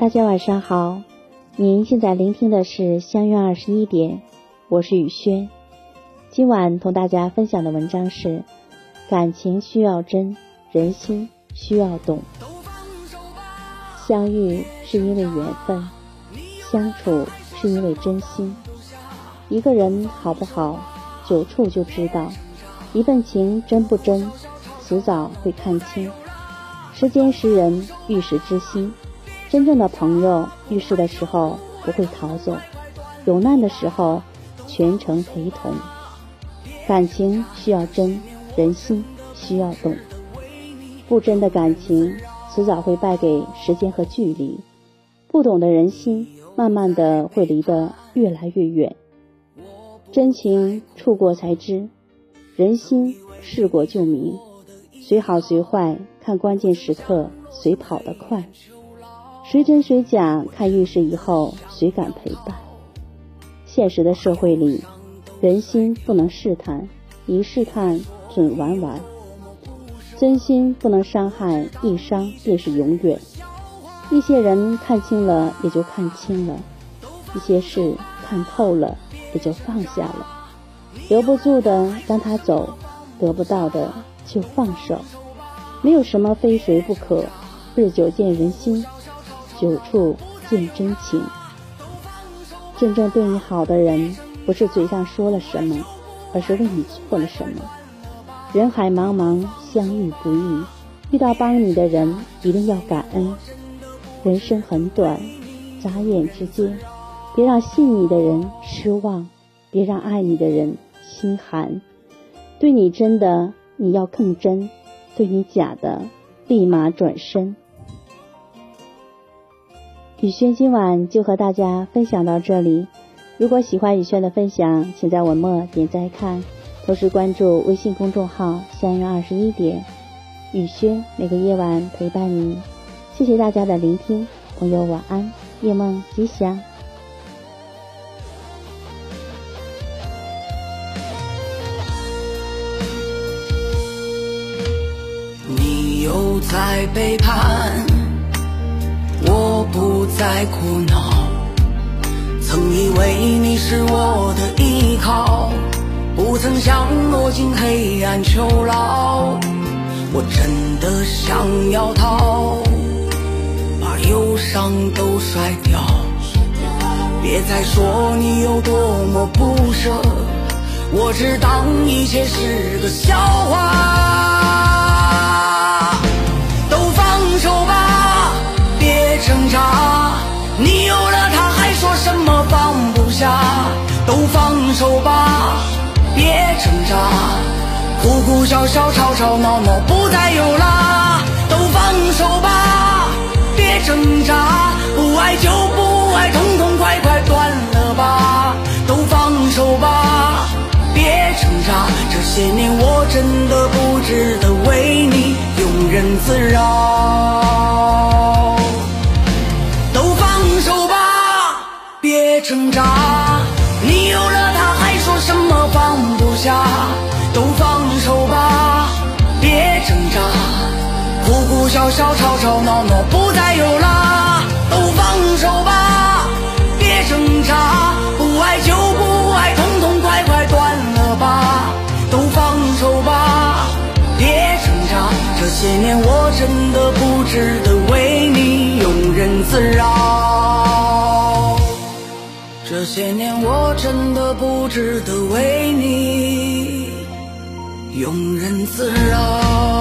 大家晚上好，您现在聆听的是相约二十一点，我是雨轩。今晚同大家分享的文章是：感情需要真，人心需要懂。相遇是因为缘分，相处是因为真心。一个人好不好，久处就知道；一份情真不真，迟早会看清。时间识人，遇时知心。真正的朋友遇事的时候不会逃走，有难的时候全程陪同。感情需要真，人心需要懂。不真的感情迟早会败给时间和距离，不懂的人心慢慢的会离得越来越远。真情触过才知，人心试过就明。谁好谁坏，看关键时刻谁跑得快。谁真谁假，看遇事以后谁敢陪伴。现实的社会里，人心不能试探，一试探准玩完。真心不能伤害，一伤便是永远。一些人看清了也就看清了，一些事看透了也就放下了。留不住的让他走，得不到的就放手。没有什么非谁不可，日久见人心。久处见真情。真正对你好的人，不是嘴上说了什么，而是为你做了什么。人海茫茫，相遇不易，遇到帮你的人，一定要感恩。人生很短，眨眼之间，别让信你的人失望，别让爱你的人心寒。对你真的，你要更真；对你假的，立马转身。雨轩今晚就和大家分享到这里。如果喜欢雨轩的分享，请在文末点赞看，同时关注微信公众号“相约二十一点”。雨轩每个夜晚陪伴你，谢谢大家的聆听，朋友晚安，夜梦吉祥。你又在背叛。不再苦恼，曾以为你是我的依靠，不曾想落进黑暗囚牢。我真的想要逃，把忧伤都甩掉。别再说你有多么不舍，我只当一切是个笑话。放手吧，别挣扎。哭哭笑笑，吵吵闹闹，不再有啦。都放手吧，别挣扎。不爱就不爱，痛痛快快断了吧。都放手吧，别挣扎。这些年我真的不值得为你庸人自扰。挣扎，你有了他还说什么放不下？都放手吧，别挣扎。哭哭笑笑，吵吵闹闹，不再有啦。都放手吧，别挣扎。不爱就不爱，痛痛快快断了吧。都放手吧，别挣扎。这些年我真的不值得为你庸人自扰。这些年我真的不值得为你庸人自扰。